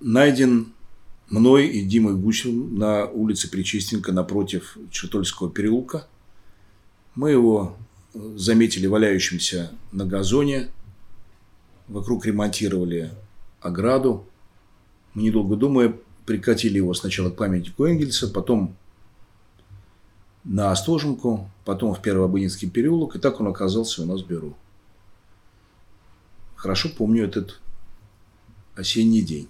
найден мной и Димой Гусевым на улице Причистенко напротив Чертольского переулка. Мы его э, заметили валяющимся на газоне. Вокруг ремонтировали ограду. Мы, недолго думая, прикатили его сначала к памятнику Энгельса, потом на Остоженку, потом в Первообынинский переулок, и так он оказался у нас в бюро. Хорошо помню этот осенний день.